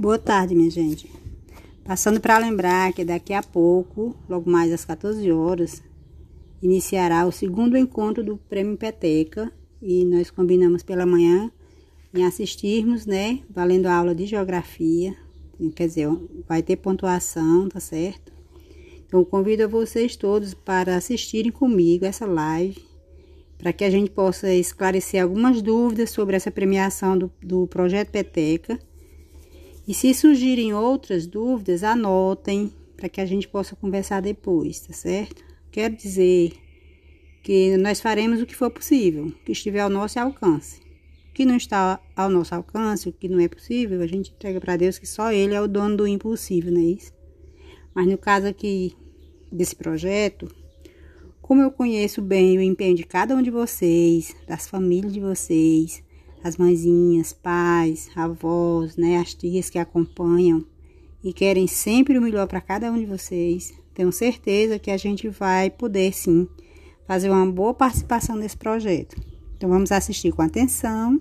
Boa tarde, minha gente. Passando para lembrar que daqui a pouco, logo mais às 14 horas, iniciará o segundo encontro do Prêmio Peteca e nós combinamos pela manhã em assistirmos, né, valendo a aula de geografia, quer dizer, vai ter pontuação, tá certo? Então, convido a vocês todos para assistirem comigo essa live, para que a gente possa esclarecer algumas dúvidas sobre essa premiação do, do Projeto Peteca e se surgirem outras dúvidas, anotem para que a gente possa conversar depois, tá certo? Quero dizer que nós faremos o que for possível, que estiver ao nosso alcance. O que não está ao nosso alcance, o que não é possível, a gente entrega para Deus que só Ele é o dono do impossível, não é isso? Mas no caso aqui desse projeto, como eu conheço bem o empenho de cada um de vocês, das famílias de vocês, as mãezinhas, pais, avós, né, as tias que acompanham e querem sempre o melhor para cada um de vocês. Tenho certeza que a gente vai poder sim fazer uma boa participação nesse projeto. Então vamos assistir com atenção.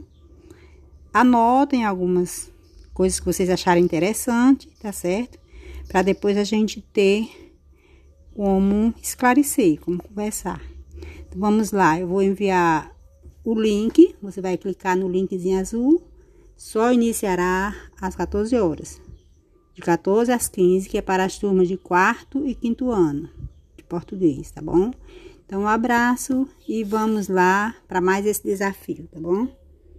Anotem algumas coisas que vocês acharem interessante, tá certo? Para depois a gente ter como esclarecer, como conversar. Então vamos lá, eu vou enviar o link, você vai clicar no linkzinho azul, só iniciará às 14 horas. De 14 às 15, que é para as turmas de quarto e quinto ano de português, tá bom? Então, um abraço e vamos lá para mais esse desafio, tá bom?